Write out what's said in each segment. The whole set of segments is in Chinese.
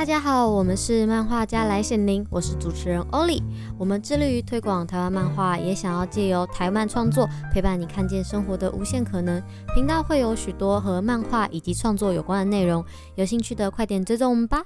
大家好，我们是漫画家来显灵，我是主持人欧丽。我们致力于推广台湾漫画，也想要借由台漫创作陪伴你看见生活的无限可能。频道会有许多和漫画以及创作有关的内容，有兴趣的快点追踪我们吧。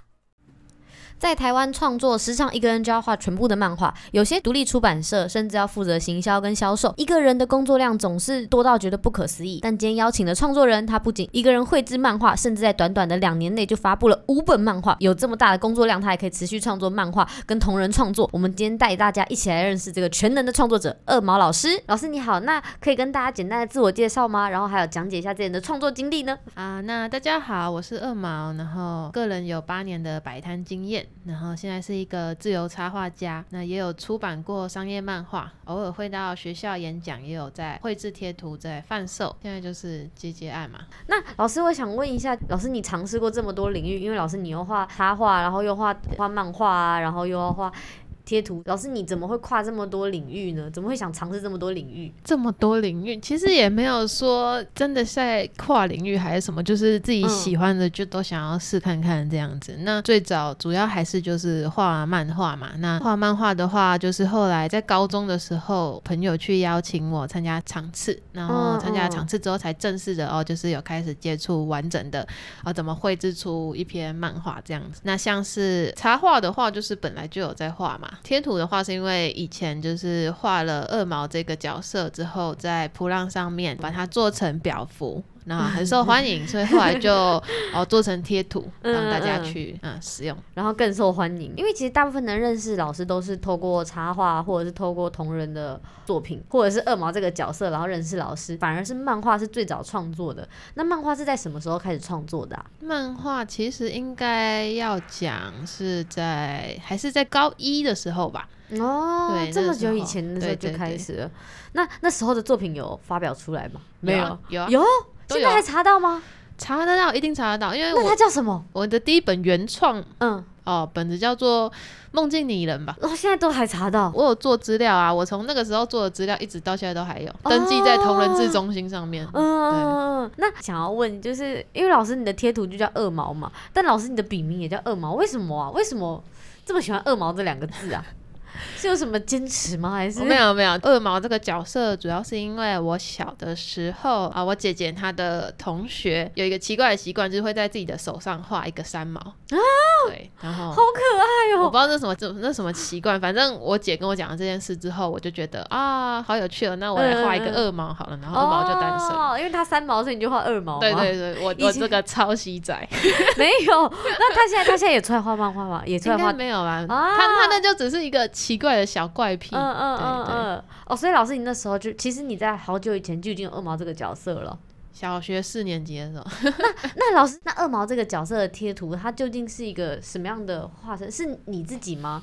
在台湾创作，时常一个人就要画全部的漫画，有些独立出版社甚至要负责行销跟销售，一个人的工作量总是多到觉得不可思议。但今天邀请的创作人，他不仅一个人绘制漫画，甚至在短短的两年内就发布了五本漫画。有这么大的工作量，他还可以持续创作漫画跟同人创作。我们今天带大家一起来认识这个全能的创作者二毛老师。老师你好，那可以跟大家简单的自我介绍吗？然后还有讲解一下自己的创作经历呢？啊，那大家好，我是二毛，然后个人有八年的摆摊经验，然后现在是一个自由插画家，那也有出版过商业漫画，偶尔会到学校演讲，也有在绘制贴图在贩售，现在就是接接案嘛。那老师，我想问一下，老师你尝试过这么多领域，因为老师你又画插画，然后又画画漫画啊，然后又要画。贴图老师，你怎么会跨这么多领域呢？怎么会想尝试这么多领域？这么多领域，其实也没有说真的在跨领域还是什么，就是自己喜欢的就都想要试看看这样子。嗯、那最早主要还是就是画漫画嘛。那画漫画的话，就是后来在高中的时候，朋友去邀请我参加场次，然后参加场次之后，才正式的哦，就是有开始接触完整的啊，怎么绘制出一篇漫画这样子。那像是插画的话，就是本来就有在画嘛。贴图的话，是因为以前就是画了二毛这个角色之后，在铺浪上面把它做成表符。那很受欢迎，所以后来就哦做成贴图，让大家去嗯，嗯使用，然后更受欢迎。因为其实大部分的认识老师都是透过插画，或者是透过同人的作品，或者是二毛这个角色，然后认识老师。反而是漫画是最早创作的。那漫画是在什么时候开始创作的啊？漫画其实应该要讲是在还是在高一的时候吧？哦，对，这么久以前的时候就开始了。那那时候的作品有发表出来吗？没有，有啊，有。现在还查到吗？查得到，一定查得到，因为我那它叫什么？我的第一本原创，嗯，哦，本子叫做《梦境拟人》吧。哦，现在都还查到。我有做资料啊，我从那个时候做的资料，一直到现在都还有登记在同人志中心上面。嗯，那想要问，就是因为老师你的贴图就叫二毛嘛，但老师你的笔名也叫二毛，为什么啊？为什么这么喜欢二毛这两个字啊？是有什么坚持吗？还是、哦、没有没有？二毛这个角色主要是因为我小的时候啊，我姐姐她的同学有一个奇怪的习惯，就是会在自己的手上画一个三毛啊，对，然后好可爱哦！我不知道那什么这那什么习惯，反正我姐跟我讲了这件事之后，我就觉得啊，好有趣哦，那我来画一个二毛好了，然后二毛就单身哦，因为他三毛，所以你就画二毛。对对对，我我这个抄袭仔 没有。那他现在他现在也出来画漫画吗？也出来画没有啊？他他那就只是一个奇怪的小怪癖，嗯嗯嗯嗯，哦，所以老师，你那时候就其实你在好久以前就已经有二毛这个角色了，小学四年级的时候。那那老师，那二毛这个角色的贴图，它究竟是一个什么样的化身？是你自己吗？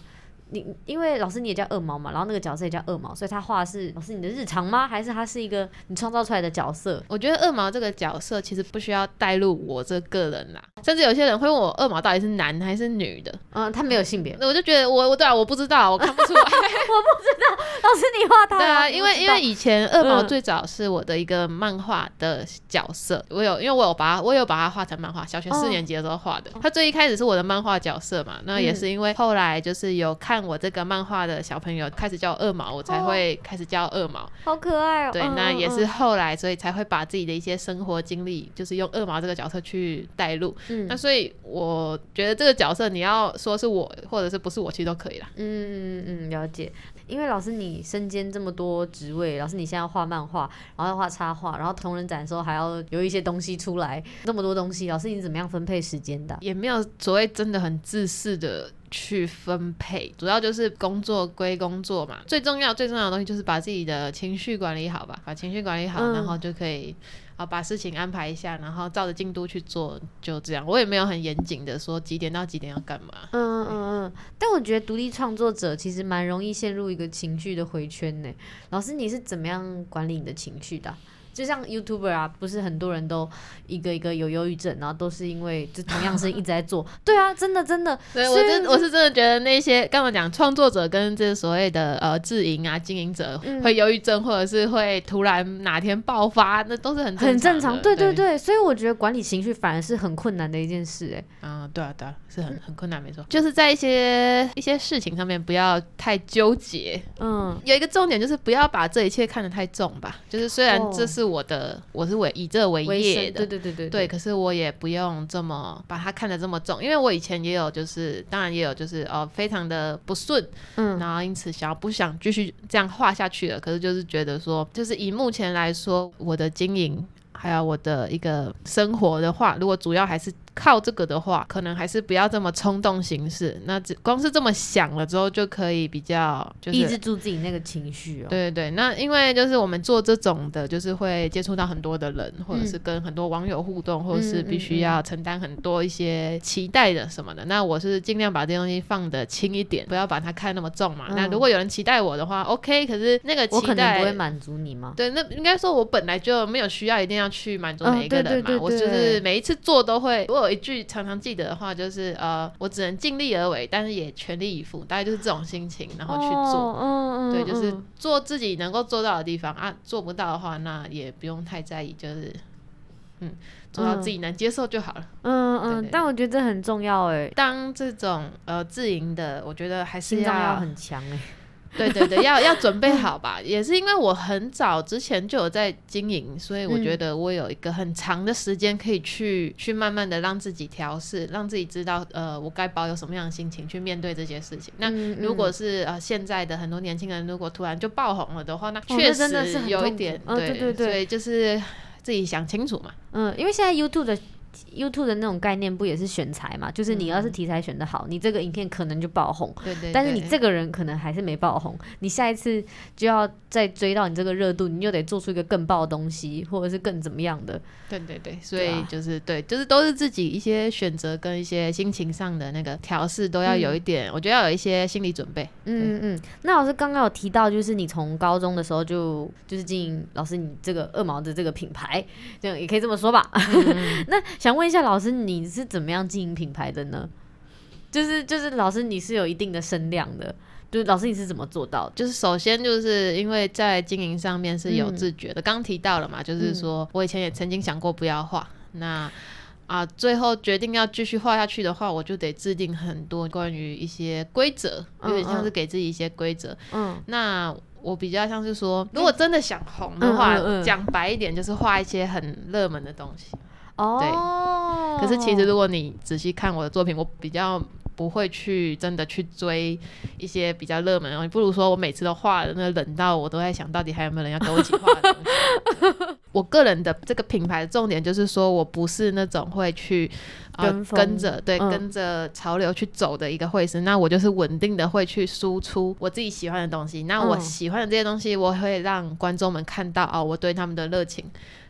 你因为老师你也叫二毛嘛，然后那个角色也叫二毛，所以他画的是老师你的日常吗？还是他是一个你创造出来的角色？我觉得二毛这个角色其实不需要带入我这个人啦，甚至有些人会问我二毛到底是男还是女的？嗯，他没有性别，我就觉得我我对啊，我不知道，我看不出来，我不知道。老师你画他？对啊，因为因为以前二毛最早是我的一个漫画的角色，嗯、我有因为我有把它我有把它画成漫画，小学四年级的时候画的。他、哦、最一开始是我的漫画角色嘛，那也是因为后来就是有看我这个漫画。的小朋友开始叫我二毛，我才会开始叫二毛，好可爱哦。对，那也是后来，所以才会把自己的一些生活经历，就是用二毛这个角色去带入。嗯，那所以我觉得这个角色你要说是我，或者是不是我，其实都可以啦。嗯嗯嗯，了解。因为老师你身兼这么多职位，老师你现在要画漫画，然后要画插画，然后同人展的时候还要有一些东西出来，那么多东西，老师你怎么样分配时间的？也没有所谓真的很自私的。去分配，主要就是工作归工作嘛。最重要、最重要的东西就是把自己的情绪管理好吧，把情绪管理好，嗯、然后就可以啊把事情安排一下，然后照着进度去做，就这样。我也没有很严谨的说几点到几点要干嘛。嗯嗯嗯。但我觉得独立创作者其实蛮容易陷入一个情绪的回圈呢。老师，你是怎么样管理你的情绪的？就像 YouTuber 啊，不是很多人都一个一个有忧郁症，然后都是因为就同样是一直在做。对啊，真的真的。对，我真我是真的觉得那些刚刚讲创作者跟这所谓的呃自营啊经营者会忧郁症，或者是会突然哪天爆发，那都是很很正常。对对对，所以我觉得管理情绪反而是很困难的一件事。哎，啊，对啊对啊，是很很困难，没错。就是在一些一些事情上面不要太纠结。嗯，有一个重点就是不要把这一切看得太重吧。就是虽然这是。是我的，我是为以这为业的，对对对对对。可是我也不用这么把它看得这么重，因为我以前也有，就是当然也有，就是哦，非常的不顺，嗯，然后因此想要不想继续这样画下去了。可是就是觉得说，就是以目前来说，我的经营还有我的一个生活的话，如果主要还是。靠这个的话，可能还是不要这么冲动行事。那只光是这么想了之后，就可以比较就是抑制住自己那个情绪哦。对对对，那因为就是我们做这种的，就是会接触到很多的人，或者是跟很多网友互动，嗯、或者是必须要承担很多一些期待的什么的。嗯嗯嗯，那我是尽量把这些东西放得轻一点，不要把它看那么重嘛。嗯、那如果有人期待我的话，OK。可是那个期待我可能不会满足你吗？对，那应该说我本来就没有需要一定要去满足每一个人嘛。我就是每一次做都会，我有一句常常记得的话就是呃，我只能尽力而为，但是也全力以赴，大概就是这种心情，然后去做。嗯嗯，对，就是做自己能够做到的地方啊，做不到的话，那也不用太在意，就是嗯，做到自己能接受就好了。嗯嗯，但我觉得这很重要哎，当这种呃自营的，我觉得还是要，要很强哎。对对对，要要准备好吧。也是因为我很早之前就有在经营，所以我觉得我有一个很长的时间可以去去慢慢的让自己调试，让自己知道呃我该保有什么样的心情去面对这些事情。那如果是呃现在的很多年轻人如果突然就爆红了的话，那确实有一点对对对，所以就是自己想清楚嘛。嗯，因为现在 YouTube 的。YouTube 的那种概念不也是选材嘛？就是你要是题材选得好，嗯、你这个影片可能就爆红。对，对对。但是你这个人可能还是没爆红，你下一次就要再追到你这个热度，你又得做出一个更爆的东西，或者是更怎么样的。对对对。所以就是对，就是都是自己一些选择跟一些心情上的那个调试都要有一点，嗯、我觉得要有一些心理准备。嗯嗯。那老师刚刚有提到，就是你从高中的时候就就是经营老师你这个二毛的这个品牌，这样也可以这么说吧？嗯、那想问。一下老师，你是怎么样经营品牌的呢？就是就是老师，你是有一定的声量的，就是老师你是怎么做到？就是首先就是因为在经营上面是有自觉的，刚、嗯、提到了嘛，就是说我以前也曾经想过不要画，嗯、那啊最后决定要继续画下去的话，我就得制定很多关于一些规则，有点像是给自己一些规则。嗯，那我比较像是说，如果真的想红的话，讲、嗯嗯嗯、白一点就是画一些很热门的东西。哦，对。可是其实如果你仔细看我的作品，我比较不会去真的去追一些比较热门的东西，不如说我每次都画的那冷到我都在想到底还有没有人要跟我一起画的东西。我个人的这个品牌的重点就是说我不是那种会去呃跟，跟着对、嗯、跟着潮流去走的一个会师，那我就是稳定的会去输出我自己喜欢的东西。那我喜欢的这些东西，我会让观众们看到哦，我对他们的热情。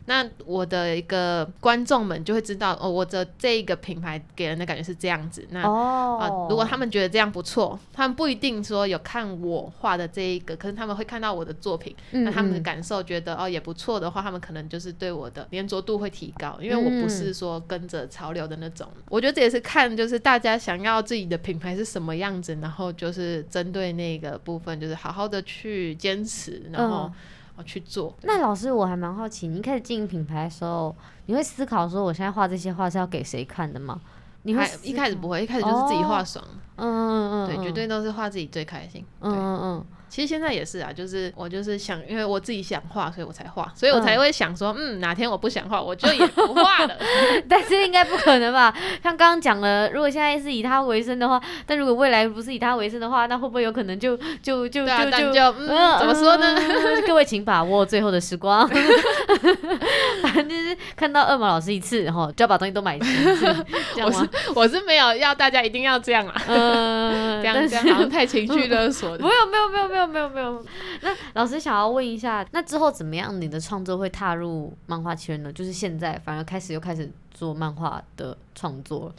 那我的一个观众们就会知道哦，我的这一个品牌给人的感觉是这样子。那啊、oh. 呃，如果他们觉得这样不错，他们不一定说有看我画的这一个，可是他们会看到我的作品，嗯嗯，那他们的感受觉得哦也不错的话，他们可能就是对我的粘着度会提高，因为我不是说跟着潮流的那种。嗯、我觉得这也是看就是大家想要自己的品牌是什么样子，然后就是针对那个部分，就是好好的去坚持，然后。Oh. 去做。那老师，我还蛮好奇，你一开始经营品牌的时候，你会思考说，我现在画这些画是要给谁看的吗？你会一开始不会，一开始就是自己画爽。嗯嗯嗯，对，绝对都是画自己最开心。嗯嗯嗯。其实现在也是啊，就是我就是想，因为我自己想画，所以我才画，所以我才会想说，嗯，哪天我不想画，我就也不画了。但是应该不可能吧？像刚刚讲了，如果现在是以他为生的话，但如果未来不是以他为生的话，那会不会有可能就就就就就嗯，怎么说呢？各位请把握最后的时光。反正就是看到二毛老师一次，然后就要把东西都买齐。我是我是没有要大家一定要这样啊，嗯，这样这样好像太情绪勒索。没有没有没有没有。没有没有，那老师想要问一下，那之后怎么样？你的创作会踏入漫画圈呢？就是现在反而开始又开始做漫画的创作，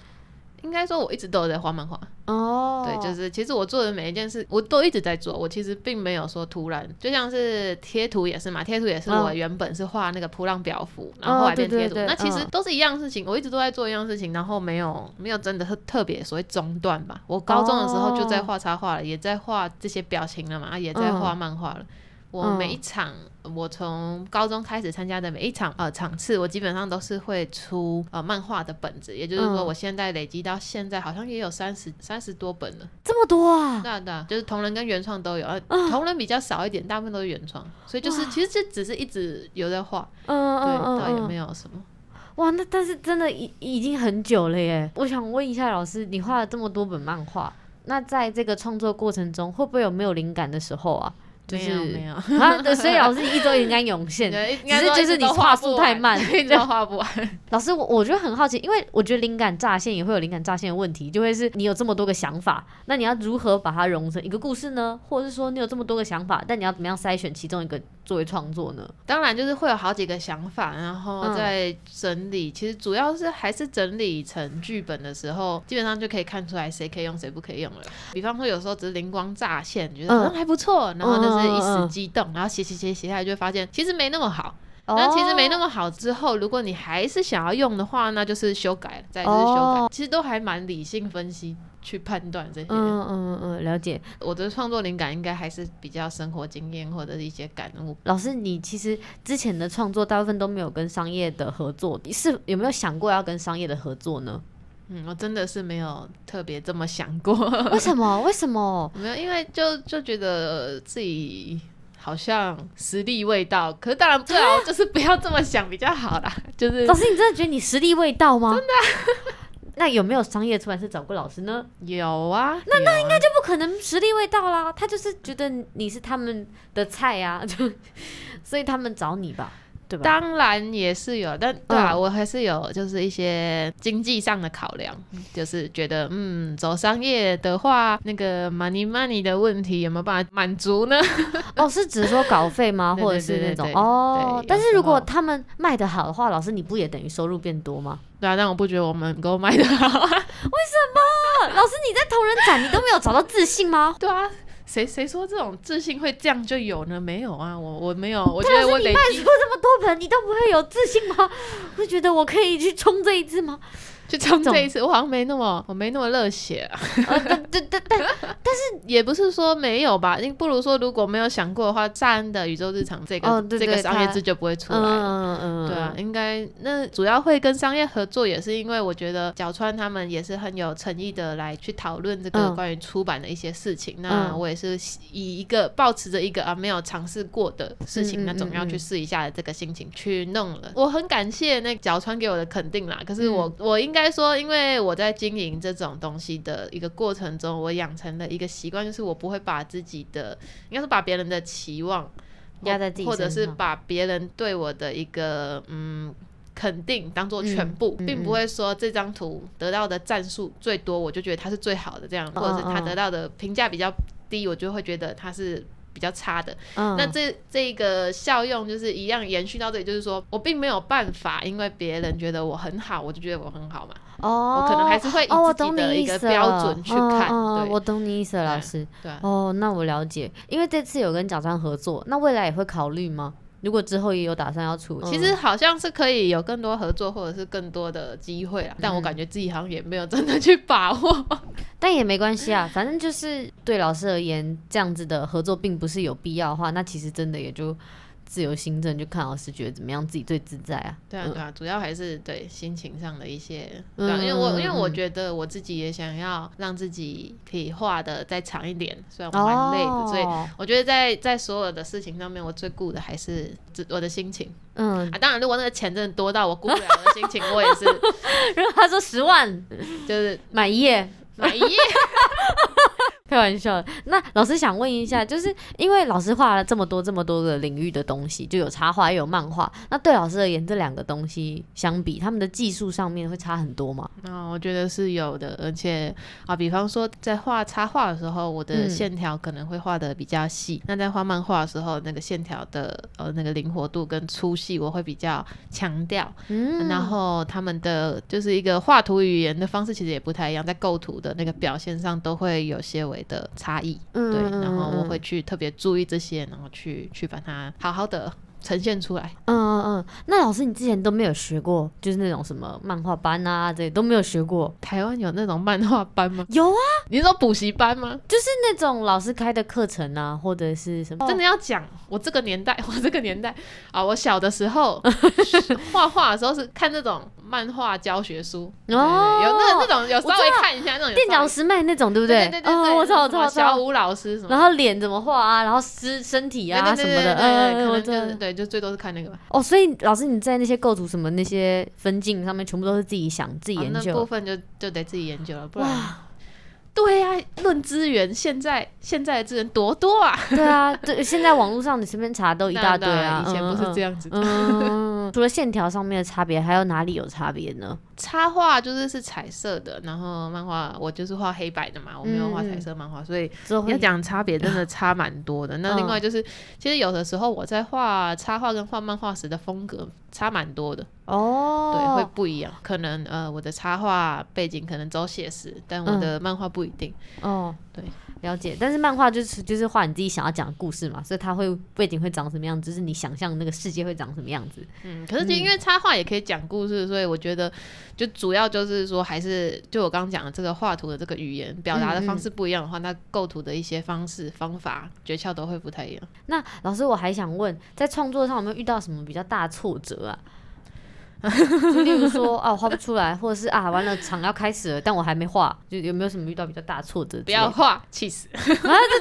应该说我一直都有在画漫画哦。对，就是其实我做的每一件事，我都一直在做。我其实并没有说突然，就像是贴图也是嘛，贴图也是我原本是画那个波浪表符，哦、然后后来变贴图。哦、对对对，那其实都是一样事情，我一直都在做一样事情，然后没有没有真的特特别所谓中断吧。我高中的时候就在画插画了，哦、也在画这些表情了嘛，也在画漫画了。嗯我每一场，嗯、我从高中开始参加的每一场呃场次，我基本上都是会出呃漫画的本子，也就是说，我现在累积到现在好像也有三十三十多本了，这么多啊？对啊对啊，就是同人跟原创都有，呃，嗯、同人比较少一点，大部分都是原创，所以就是其实这只是一直有在画，嗯对，倒也没有什么。哇，那但是真的已已经很久了耶。我想问一下老师，你画了这么多本漫画，那在这个创作过程中，会不会有没有灵感的时候啊？就是、没有没有 啊，所以老师一周应该涌现，只是就是你画速太慢，一直画不完。老师，我我觉得很好奇，因为我觉得灵感乍现也会有灵感乍现的问题，就会是你有这么多个想法，那你要如何把它融成一个故事呢？或者是说你有这么多个想法，但你要怎么样筛选其中一个作为创作呢？当然就是会有好几个想法，然后再整理。嗯、其实主要是还是整理成剧本的时候，基本上就可以看出来谁可以用，谁不可以用了。比方说有时候只是灵光乍现，觉得嗯还不错，然后就。是一时激动，然后写写写写下来，就会发现其实没那么好。那其实没那么好之后，如果你还是想要用的话，那就是修改，再就是修改。其实都还蛮理性分析去判断这些。嗯嗯嗯，了解。我的创作灵感应该还是比较生活经验或者是一些感悟。老师，你其实之前的创作大部分都没有跟商业的合作，你是有没有想过要跟商业的合作呢？嗯，我真的是没有特别这么想过。为什么？为什么？没有，因为就就觉得自己好像实力未到。可是当然最好就是不要这么想比较好啦。就是老师，你真的觉得你实力未到吗？真的。那有没有商业出版社找过老师呢？有啊。那那应该就不可能实力未到啦。他就是觉得你是他们的菜啊，就所以他们找你吧。当然也是有，但对啊，嗯、我还是有就是一些经济上的考量，就是觉得嗯，走商业的话，那个 money money 的问题有没有办法满足呢？哦，是指说稿费吗？或者是那种哦？但是如果他们卖的好的话，老师你不也等于收入变多吗？对啊，但我不觉得我们能够卖的好啊。为什么？老师你在同人展你都没有找到自信吗？对啊。谁谁说这种自信会这样就有呢？没有啊，我我没有，我觉得我累积卖出这么多盆，你都不会有自信吗？会觉得我可以去冲这一次吗？去冲这一次，我好像没那么，我没那么热血啊。但但但，但是也不是说没有吧，你不如说如果没有想过的话，赞恩的宇宙日常这个这个商业字就不会出来。嗯嗯对啊，应该那主要会跟商业合作，也是因为我觉得角川他们也是很有诚意的来去讨论这个关于出版的一些事情。那我也是以一个抱持着一个啊没有尝试过的事情，那总要去试一下的这个心情去弄了。我很感谢那角川给我的肯定啦，可是我我应该。应该说，因为我在经营这种东西的一个过程中，我养成了一个习惯，就是我不会把自己的，应该是把别人的期望压在自己，或者是把别人对我的一个嗯肯定当做全部，并不会说这张图得到的赞数最多，我就觉得它是最好的这样，或者是他得到的评价比较低，我就会觉得它是。比较差的，嗯、那这这个效用就是一样延续到这里，就是说我并没有办法，因为别人觉得我很好，我就觉得我很好嘛。哦，我可能还是会以自己的一个标准去看。哦、对我懂你意思了，老师。对，哦，那我了解，因为这次有跟角川合作，那未来也会考虑吗？如果之后也有打算要出，其实好像是可以有更多合作，或者是更多的机会啦。嗯、但我感觉自己好像也没有真的去把握。但也没关系啊，反正就是对老师而言，这样子的合作并不是有必要的话，那其实真的也就。自由心证，就看老师觉得怎么样，自己最自在啊。对啊，对啊，主要还是对心情上的一些，对啊，因为我因为我觉得我自己也想要让自己可以画的再长一点，虽然我蛮累的，哦、所以我觉得在在所有的事情上面，我最顾的还是我的心情。嗯啊，当然，如果那个钱真的多到我顾不了我的心情，我也是。如果他说十万，就是买一页，买一页。开玩笑。那老师想问一下，就是因为老师画了这么多这么多的领域的东西，就有插画也有漫画。那对老师而言，这两个东西相比，他们的技术上面会差很多吗？那我觉得是有的，而且啊，比方说在画插画的时候，我的线条可能会画的比较细；嗯、那在画漫画的时候，那个线条的呃那个灵活度跟粗细，我会比较强调。嗯，然后他们的就是一个画图语言的方式，其实也不太一样，在构图的那个表现上都会有些微的差异。嗯，对，然后我会去特别注意这些，然后去去把它好好的。呈现出来，嗯嗯嗯。那老师，你之前都没有学过，就是那种什么漫画班啊，这些都没有学过。台湾有那种漫画班吗？有啊，你是说补习班吗？就是那种老师开的课程啊，或者是什么？真的要讲，我这个年代，我这个年代啊，我小的时候 画画的时候是看那种。漫画教学书哦，有那那种有稍微看一下那种垫脚石卖那种对不对？对对对，我操我操，小武老师什么？然后脸怎么画啊？然后身身体啊什么的，嗯，可能就是对，就最多是看那个吧。哦，所以老师你在那些构图什么那些分镜上面，全部都是自己想自己研究，那部分就就得自己研究了，不然。对呀、啊，论资源，现在现在的资源多多啊！对啊，对，现在网络上你随便查都一大堆啊。以前不是这样子的。嗯，除了线条上面的差别，还有哪里有差别呢？插画就是是彩色的，然后漫画我就是画黑白的嘛，我没有画彩色漫画，嗯、所以要讲差别真的差蛮多的。那另外就是，其实有的时候我在画插画跟画漫画时的风格差蛮多的哦，对，会不一样。可能呃，我的插画背景可能走写实，但我的漫画不一定、嗯、哦，对。了解，但是漫画就是就是画你自己想要讲的故事嘛，所以它会背景会长什么样子，就是你想象那个世界会长什么样子。嗯，可是因为插画也可以讲故事，所以我觉得就主要就是说还是就我刚刚讲的这个画图的这个语言表达的方式不一样的话，嗯嗯，那构图的一些方式方法诀窍都会不太一样。那老师我还想问，在创作上有没有遇到什么比较大的挫折啊？就例如说啊，画不出来，或者是啊，完了场要开始了，但我还没画，就有没有什么遇到比较大的挫折？不要画，气死！啊，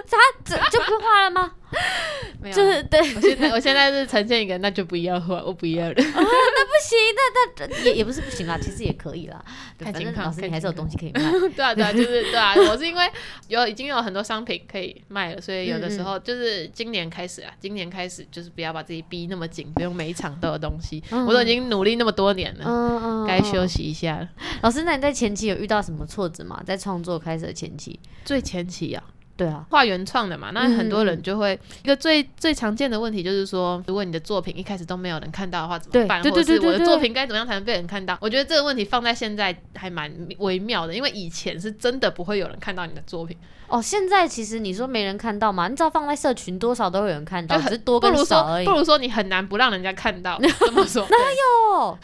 这他这就不画了吗？没有，就是对。我现在我现在是呈现一个，那就不要画，我不要了。啊，那不行，那那也也不是不行啦，其实也可以啦。反正老师你还是有东西可以卖。对啊对啊，就是对啊，我是因为有已经有很多商品可以卖了，所以有的时候就是今年开始啊，今年开始就是不要把自己逼那么紧，不用每一场都有东西。我都已经努力那么。多年了，嗯嗯，该休息一下了。老师，那你在前期有遇到什么挫折吗？在创作开始的前期，最前期啊，对啊，画原创的嘛，那很多人就会、嗯、一个最最常见的问题就是说，如果你的作品一开始都没有人看到的话，怎么办？对对对对对，或者是我的作品该怎么样才能被人看到？我觉得这个问题放在现在还蛮微妙的，因为以前是真的不会有人看到你的作品。哦，现在其实你说没人看到嘛？你知道放在社群多少都会有人看到，只是多跟少而已。不如说，你很难不让人家看到。怎么说？哪有？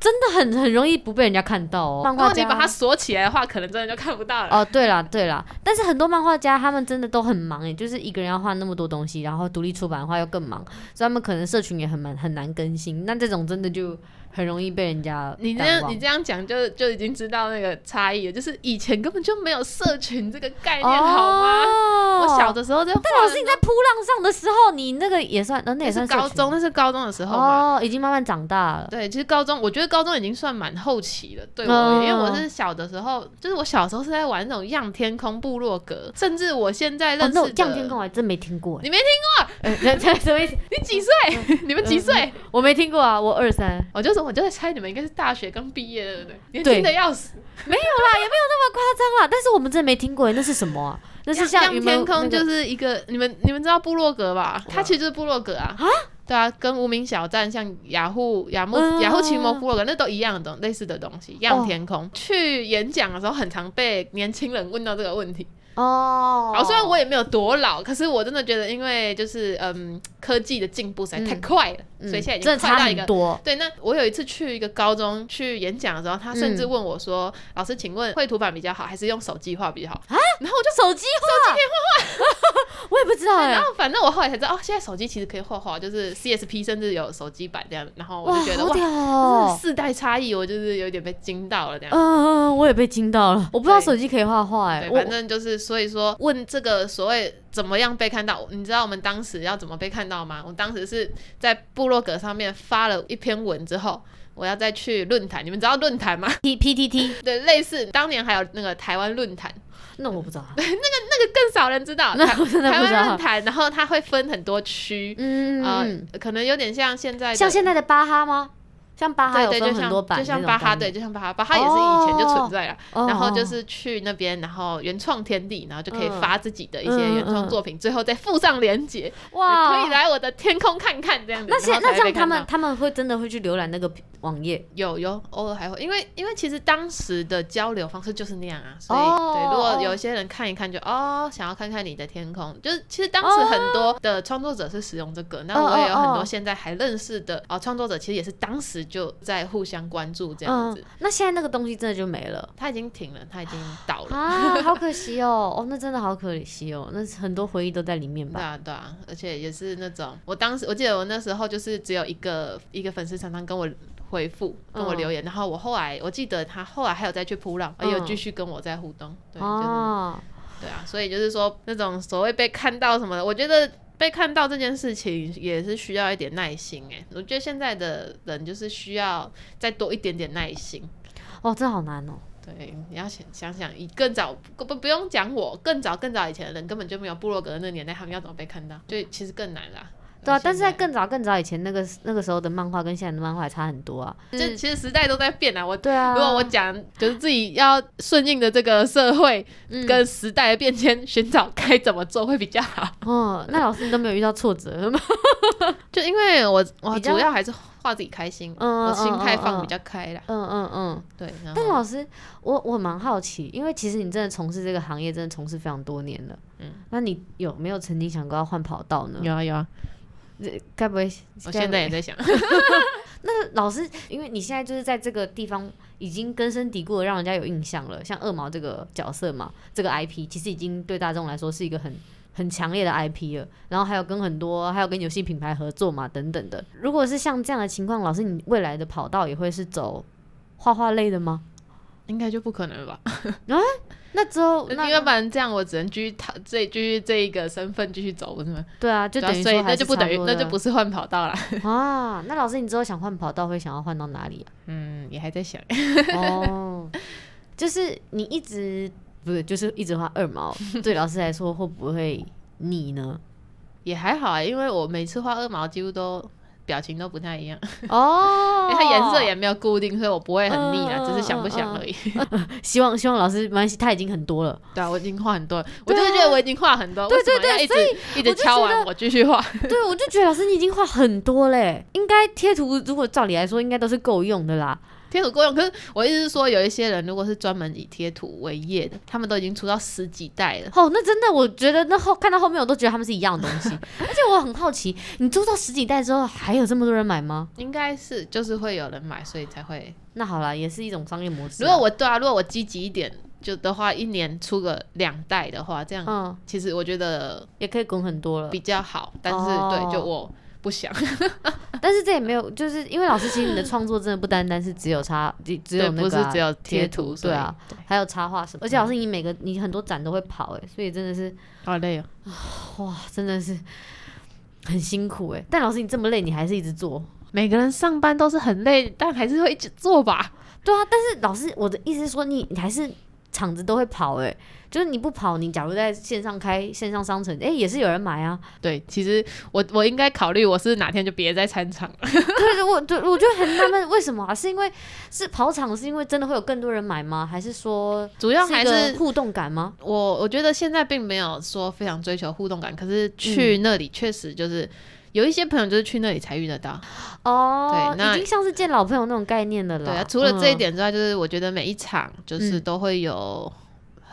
真的很很容易不被人家看到哦。漫画家，你把它锁起来的话，可能真的就看不到了。哦，对啦对啦，但是很多漫画家他他们真的都很忙诶，就是一个人要画那么多东西，然后独立出版的话又更忙，所以他们可能社群也很忙很难更新。那这种真的就。很容易被人家你这样你这样讲就就已经知道那个差异了，就是以前根本就没有社群这个概念，好吗？哦、我小的时候在，但老师你在扑浪上的时候，你那个也算，那也算高中，那是高中的时候哦，已经慢慢长大了。对，其实高中我觉得高中已经算蛮后期了，对我，嗯、因为我是小的时候，就是我小时候是在玩那种样天空部落格，甚至我现在认识的样天空我还真没听过，你没听过？欸、什么意思？你几岁？嗯、你们几岁？嗯、我没听过啊，我二三，我就是。我就在猜你们应该是大学刚毕业的，对不对？年轻的要死，没有啦，也没有那么夸张啦。但是我们真的没听过，那是什么啊？那是像样天空，就是一个你们你们知道部落格吧？它其实就是部落格啊。啊？对啊，跟无名小站、像雅虎、雅木、雅虎奇摩部落格那都一样的类似的东西。样天空去演讲的时候，很常被年轻人问到这个问题。哦，好，虽然我也没有多老，可是我真的觉得，因为就是嗯，科技的进步实在太快了，嗯、所以现在已经快到一个多。对，那我有一次去一个高中去演讲的时候，他甚至问我说：“嗯、老师，请问绘图板比较好，还是用手机画比较好？”啊，然后我就手机画，手机可以画画，我也不知道、欸。然后反正我后来才知道，哦，现在手机其实可以画画，就是 CSP 甚至有手机版这样。然后我就觉得哇，哇这是世代差异，我就是有点被惊到了这样。嗯嗯，我也被惊到了，我不知道手机可以画画哎，反正就是。所以说，问这个所谓怎么样被看到，你知道我们当时要怎么被看到吗？我当时是在部落格上面发了一篇文之后，我要再去论坛。你们知道论坛吗？P P T T，对，类似当年还有那个台湾论坛。那我不知道，对，那个那个更少人知道。那我真的不知道。台湾论坛，然后它会分很多区，嗯呃，可能有点像现在像现在的巴哈吗？像巴哈有分很多版，就像巴哈，对，就像巴哈，巴哈也是以前就存在了。然后就是去那边，然后原创天地，然后就可以发自己的一些原创作品，最后再附上连接，哇，可以来我的天空看看这样子。那现那像他们他们会真的会去浏览那个网页？有有，偶尔还会，因为因为其实当时的交流方式就是那样啊，所以对，如果有一些人看一看就哦，想要看看你的天空，就是其实当时很多的创作者是使用这个，那我也有很多现在还认识的哦创作者，其实也是当时。就在互相关注这样子，嗯，那现在那个东西真的就没了，它已经停了，它已经倒了。啊，好可惜哦，哦，那真的好可惜哦，那很多回忆都在里面吧？对啊，对啊，而且也是那种，我当时我记得我那时候就是只有一个一个粉丝常常跟我回复，跟我留言，嗯，然后我后来我记得他后来还有再去扑浪，也有继续跟我在互动，对，哦，就是，对啊，所以就是说那种所谓被看到什么的，我觉得。被看到这件事情也是需要一点耐心哎，我觉得现在的人就是需要再多一点点耐心哦，这好难哦。对，你要想想想，以更早不不用讲我，更早更早以前的人根本就没有部落格的那个年代，他们要怎么被看到？就其实更难啦。对啊，但是在更早更早以前，那个那个时候的漫画跟现在的漫画还差很多啊。就其实时代都在变啊。我对啊，如果我讲就是自己要顺应的这个社会跟时代的变迁，寻找该怎么做会比较好。哦，那老师你都没有遇到挫折吗？就因为我我主要还是画自己开心，我心态放比较开啦。嗯嗯嗯，对。但老师，我我蛮好奇，因为其实你真的从事这个行业，真的从事非常多年了。嗯，那你有没有曾经想过要换跑道呢？有啊有啊。该不会？我现在也在想。那老师，因为你现在就是在这个地方已经根深蒂固的让人家有印象了，像二毛这个角色嘛，这个 IP 其实已经对大众来说是一个很很强烈的 IP 了。然后还有跟很多，还有跟游戏品牌合作嘛，等等的。如果是像这样的情况，老师，你未来的跑道也会是走画画类的吗？应该就不可能了吧？啊？那之后，那要不然这样，我只能继续他这继续这一个身份继续走，不是吗？对啊，就等于说，那就不等于，那就不是换跑道了 啊。那老师，你之后想换跑道，会想要换到哪里啊？嗯，也还在想。哦，就是你一直不是，就是一直画二毛，对老师来说会不会腻呢？也还好啊，因为我每次画二毛几乎都。表情都不太一样哦，因为它颜色也没有固定，所以我不会很腻啊，只是想不想而已。希望希望老师没关系，他已经很多了。对啊，我已经画很多了，我就是觉得我已经画很多，对对对，所以一直敲完我继续画。对，我就觉得老师你已经画很多嘞，应该贴图如果照理来说应该都是够用的啦。贴图够用，可是我意思是说，有一些人如果是专门以贴图为业的，他们都已经出到十几代了。哦，那真的，我觉得那后看到后面，我都觉得他们是一样的东西。而且我很好奇，你出到十几代之后，还有这么多人买吗？应该是，就是会有人买，所以才会。那好了，也是一种商业模式啊。如果我对啊，如果我积极一点，就的话，一年出个两代的话，这样，嗯，其实我觉得也可以滚很多了，比较好。但是，哦，对，就我。不想，但是这也没有，就是因为老师其实你的创作真的不单单是只有插，只有那个不是只有贴、啊、图，对啊，对还有插画什么。而且老师你每个你很多展都会跑哎，所以真的是好累哦，哇，真的是很辛苦哎。但老师你这么累，你还是一直做。每个人上班都是很累，但还是会一直做吧。对啊，但是老师我的意思是说，你你还是场子都会跑哎。就是你不跑，你假如在线上开线上商城，哎、欸，也是有人买啊。对，其实我我应该考虑，我是哪天就别再参场 了。对，我对我就很纳闷，为什么啊？是因为是跑场，是因为真的会有更多人买吗？还是说主要还是互动感吗？我我觉得现在并没有说非常追求互动感，可是去那里确实就是有一些朋友就是去那里才遇得到。哦，对，那已经像是见老朋友那种概念了啦。对啊，除了这一点之外，就是我觉得每一场就是都会有。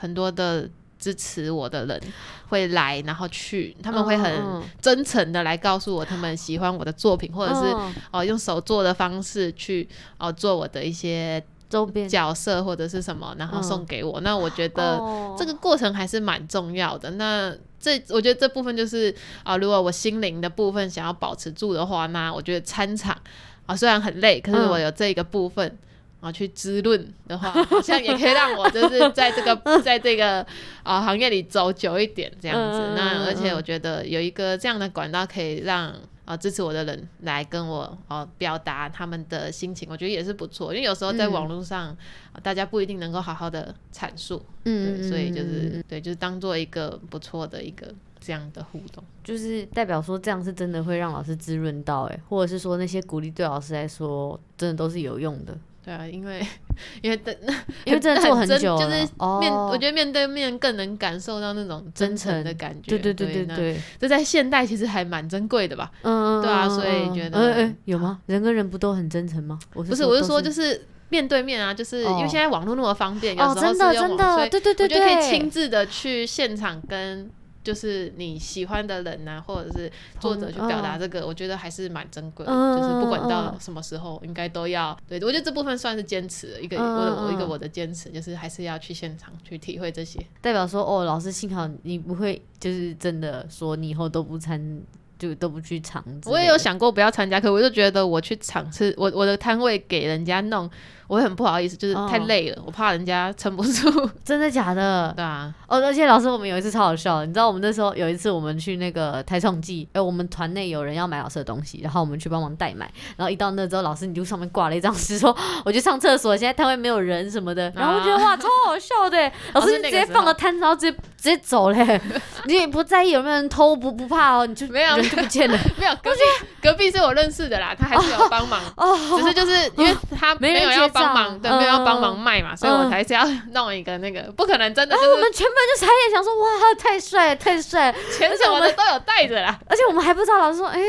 很多的支持我的人会来，然后去，他们会很真诚的来告诉我他们喜欢我的作品，或者是哦、呃、用手做的方式去哦、呃、做我的一些周边角色或者是什么，然后送给我。那我觉得这个过程还是蛮重要的。那这我觉得这部分就是啊、呃，如果我心灵的部分想要保持住的话，那我觉得参场啊、呃、虽然很累，可是我有这个部分。啊，去滋润的话，好像也可以让我就是在这个在这个啊行业里走久一点这样子。嗯、那而且我觉得有一个这样的管道，可以让啊支持我的人来跟我哦表达他们的心情，我觉得也是不错。因为有时候在网络上，嗯、大家不一定能够好好的阐述，嗯，所以就是对，就是当做一个不错的一个这样的互动，就是代表说这样是真的会让老师滋润到哎，或者是说那些鼓励对老师来说真的都是有用的。对啊，因为 因为等，因为真的做很 久，就是面，我觉得面对面更能感受到那种真诚的感觉。对对对对对，这在现代其实还蛮珍贵的吧？嗯，对啊，所以觉得，嗯嗯有吗？人跟人不都很真诚吗？不是，我是说，就是面对面啊，就是因为现在网络那么方便，有时候真的真的，对对对，我觉得可以亲自的去现场跟。就是你喜欢的人呐、啊，或者是作者去表达这个，嗯、我觉得还是蛮珍贵的。嗯、就是不管到什么时候，应该都要。对，我觉得这部分算是坚持一个、嗯、我的我一个我的坚持，就是还是要去现场去体会这些。代表说，哦，老师幸好你不会就是真的说你以后都不参，就都不去场。我也有想过不要参加，可我就觉得我去场次，我我的摊位给人家弄。我很不好意思，就是太累了，哦、我怕人家撑不住。真的假的？对啊。哦，而且老师，我们有一次超好笑，你知道，我们那时候有一次我们去那个台创季，哎、欸，我们团内有人要买老师的东西，然后我们去帮忙代买，然后一到那之后，老师你就上面挂了一张纸，说我去上厕所，现在摊位没有人什么的，然后我觉得哇，超好笑的，老师你直接放个摊，然后直接直接走嘞，你也不在意有没有人偷，不不怕哦，你就没有人就不见了，没有，隔壁隔壁是我认识的啦，他还是有帮忙，哦，只是就是因为他没有要。帮忙，对，没有要帮忙卖嘛，所以我才是要弄一个那个，不可能真的。我们全班就傻眼，想说哇，太帅，太帅，钱什么的都有带着啦。而且我们还不知道，老师说，哎，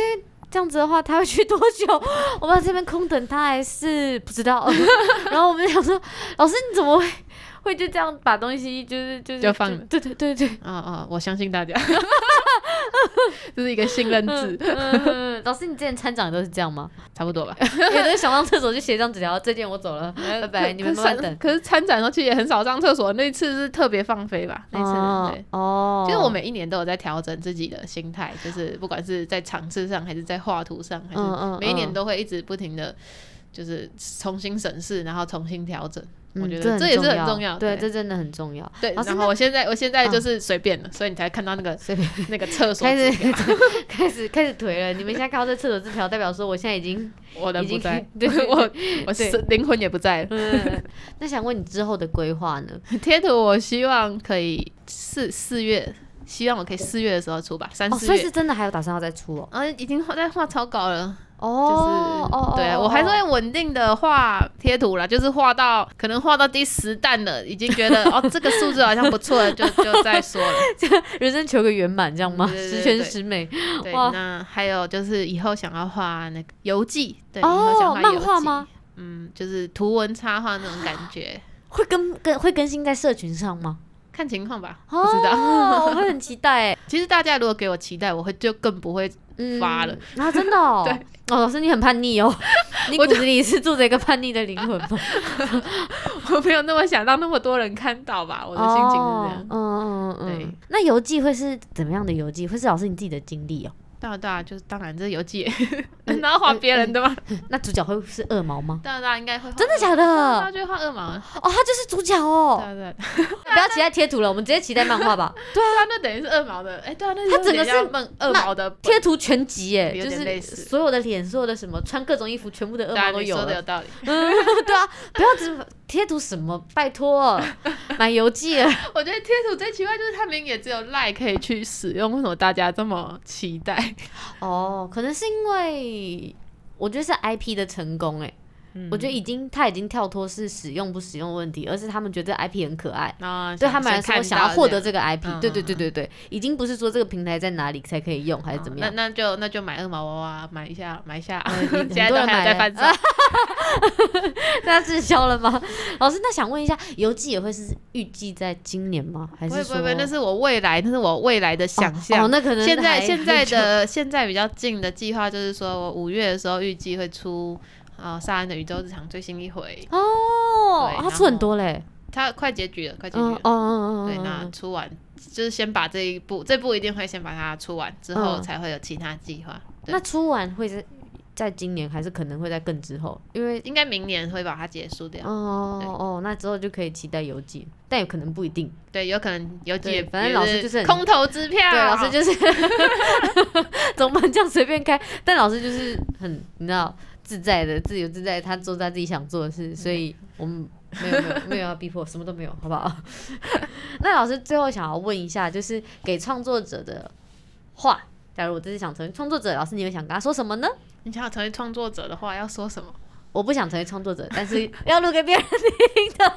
这样子的话他会去多久？我们在这边空等他还是不知道。然后我们就想说，老师你怎么会会就这样把东西就是就是就放了？对对对对，啊啊，我相信大家。这是一个信任制。老师，你之前参展都是这样吗？差不多吧。有的想上厕所就写张纸条，最近我走了，拜拜，你们慢慢等。可是参展的时候其实也很少上厕所，那次是特别放飞吧？那次对哦。其实我每一年都有在调整自己的心态，就是不管是在场次上，还是在画图上，还是每一年都会一直不停的，就是重新审视，然后重新调整。我觉得这也是很重要，对，这真的很重要。对，然后我现在我现在就是随便了，所以你才看到那个 随便那个厕所开始 开始开始颓了。你们现在看到这厕所字条，代表说我现在已经 我的不在，对我我是灵魂也不在了。那想问你之后的规划呢？贴图我希望可以四四月，希望我可以四月的时候出吧，三四月。所以是真的还有打算要再出哦？啊，已经在画草稿了。哦，就是对我还是会稳定的画贴图啦，就是画到可能画到第十弹了，已经觉得 哦这个数字好像不错了，就就再说了。人生求个圆满，这样吗？十全十美。对，那还有就是以后想要画那个游记，对，哦，漫画吗？嗯，就是图文插画那种感觉。会更更会更新在社群上吗？看情况吧，不知道。我会很期待。其实大家如果给我期待，我会就更不会发了。啊，真的哦？对。哦，老师你很叛逆哦，你骨子里是住着一个叛逆的灵魂吗？我没有那么想让那么多人看到吧，我的心情是这样。嗯嗯嗯，对。那游记会是怎么样的游记？会是老师你自己的经历哦？对啊对啊，就是当然这游记，然后画别人的吗？那主角会是二毛吗？对啊对啊，应该会。真的假的？他就画二毛哦，他就是主角哦。对对。不要期待贴图了，我们直接期待漫画吧。对啊，那等于是二毛的，哎，对啊，那他整个是二毛的贴图全集，哎，就是所有的脸，所有的什么，穿各种衣服，全部的二毛都有。说的有道理。嗯，对啊，不要只贴图什么，拜托，买游记。我觉得贴图最奇怪就是他们也只有赖可以去使用，为什么大家这么期待？哦，可能是因为我觉得是 IP 的成功哎，嗯、我觉得已经他已经跳脱是使用不使用问题，而是他们觉得 IP 很可爱，哦、对他们来说想要获得这个 IP，嗯、对对对对对，已经不是说这个平台在哪里才可以用还是怎么样，哦、那那就那就买二毛娃娃买一下买一下，嗯、很多人买在翻车，那滞销了吗？老师，那想问一下，游记也会是预计在今年吗？还是说不不不，那是我未来，那是我未来的想象。那可能现在现在的现在比较近的计划就是说我五月的时候预计会出啊《萨恩的宇宙日常》最新一回哦，他出很多嘞，他快结局了，快结局了。哦哦哦，对，那出完就是先把这一部，这部一定会先把它出完，之后才会有其他计划。那出完会是？在今年，还是可能会在更之后？因为应该明年会把它结束掉。哦哦，那之后就可以期待游记，但有可能不一定。对，有可能游记，反正老师就是空头支票。对，老师就是 总不能这样随便开。但老师就是很，你知道，自在的、自由自在，他做他自己想做的事，所以我们。没有没有没有要逼迫，什么都没有，好不好？那老师最后想要问一下，就是给创作者的话，假如我这次想成为创作者，老师你会想跟他说什么呢？你想要成为创作者的话，要说什么？我不想成为创作者，但是要录给别人听的。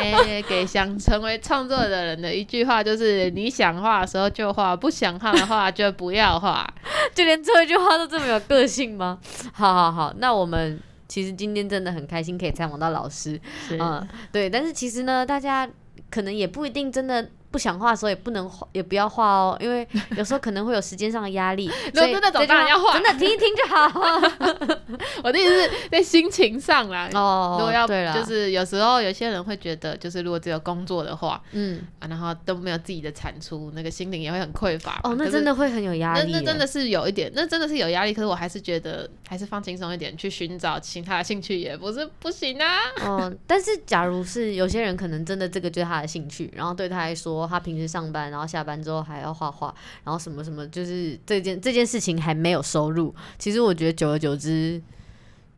哎、欸，给想成为创作的人的一句话就是：你想画的时候就画，不想画的话就不要画。就连最后一句话都这么有个性吗？好好好，那我们。其实今天真的很开心可以采访到老师，嗯，对，但是其实呢，大家可能也不一定真的。不想画的时候也不能画，也不要画哦，因为 有时候可能会有时间上的压力。所以真的走，当然要画。真的听一听就好。我的意思是在心情上啦。哦。如果要，就是有时候有些人会觉得，就是如果只有工作的话，嗯，啊，然后都没有自己的产出，那个心灵也会很匮乏。哦，那真的会很有压力。那那真的是有一点，那真的是有压力。可是我还是觉得，还是放轻松一点，去寻找其他的兴趣也不是不行啊。哦，但是假如是有些人可能真的这个就是他的兴趣，然后对他来说。他平时上班，然后下班之后还要画画，然后什么什么，就是这件这件事情还没有收入。其实我觉得久而久之，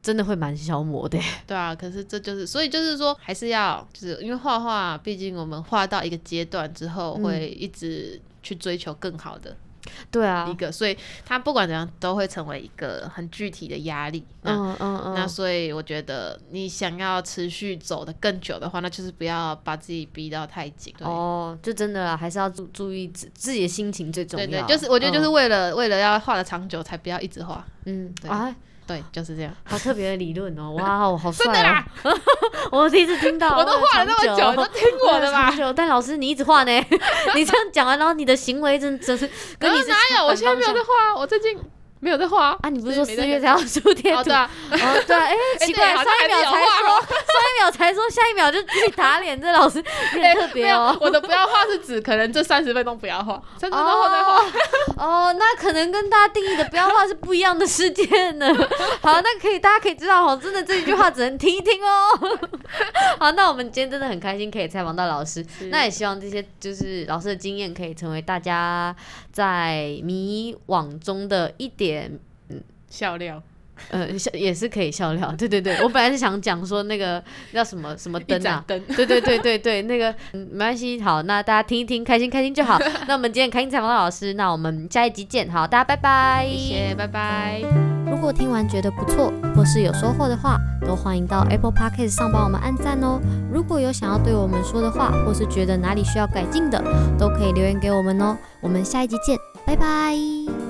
真的会蛮消磨的。对啊，可是这就是，所以就是说，还是要就是因为画画，毕竟我们画到一个阶段之后，会一直去追求更好的。对啊，一个，所以他不管怎样都会成为一个很具体的压力。嗯嗯嗯。那所以我觉得你想要持续走的更久的话，那就是不要把自己逼到太紧。哦，就真的还是要注注意自自己的心情最重要。对对，就是我觉得就是为了、嗯、为了要画的长久，才不要一直画。嗯，对。啊对，就是这样，好特别的理论哦！哇哦，好帅啊！我第一次听到，我都画了那么久，你都听过的吧？但老师你一直画呢，你这样讲完，然后你的行为真真是跟你是哪有？我现在没有在画，我最近。没有在画啊！啊你不是说四月才要出贴图？哦，对啊，哦，对啊，哎，奇怪，上一秒才说，上一秒才说，下一秒就自己打脸，这老师很特别哦。我的不要画是指可能这三十分钟不要画，三十分钟后再画。哦，那可能跟大家定义的不要画是不一样的事件呢。好，那可以，大家可以知道哦，真的这一句话只能听一听哦。好，那我们今天真的很开心可以采访到老师，那也希望这些就是老师的经验可以成为大家在迷惘中的一点。点嗯笑料，呃笑也是可以笑料，对对对，我本来是想讲说那个叫什么什么灯啊，灯，对对对对对，那个嗯没关系，好，那大家听一听，开心开心就好。那我们今天开心采访到老师，那我们下一集见，好，大家拜拜，谢谢，拜拜。如果听完觉得不错，或是有收获的话，都欢迎到 Apple Podcast 上帮我们按赞哦。如果有想要对我们说的话，或是觉得哪里需要改进的，都可以留言给我们哦。我们下一集见，拜拜。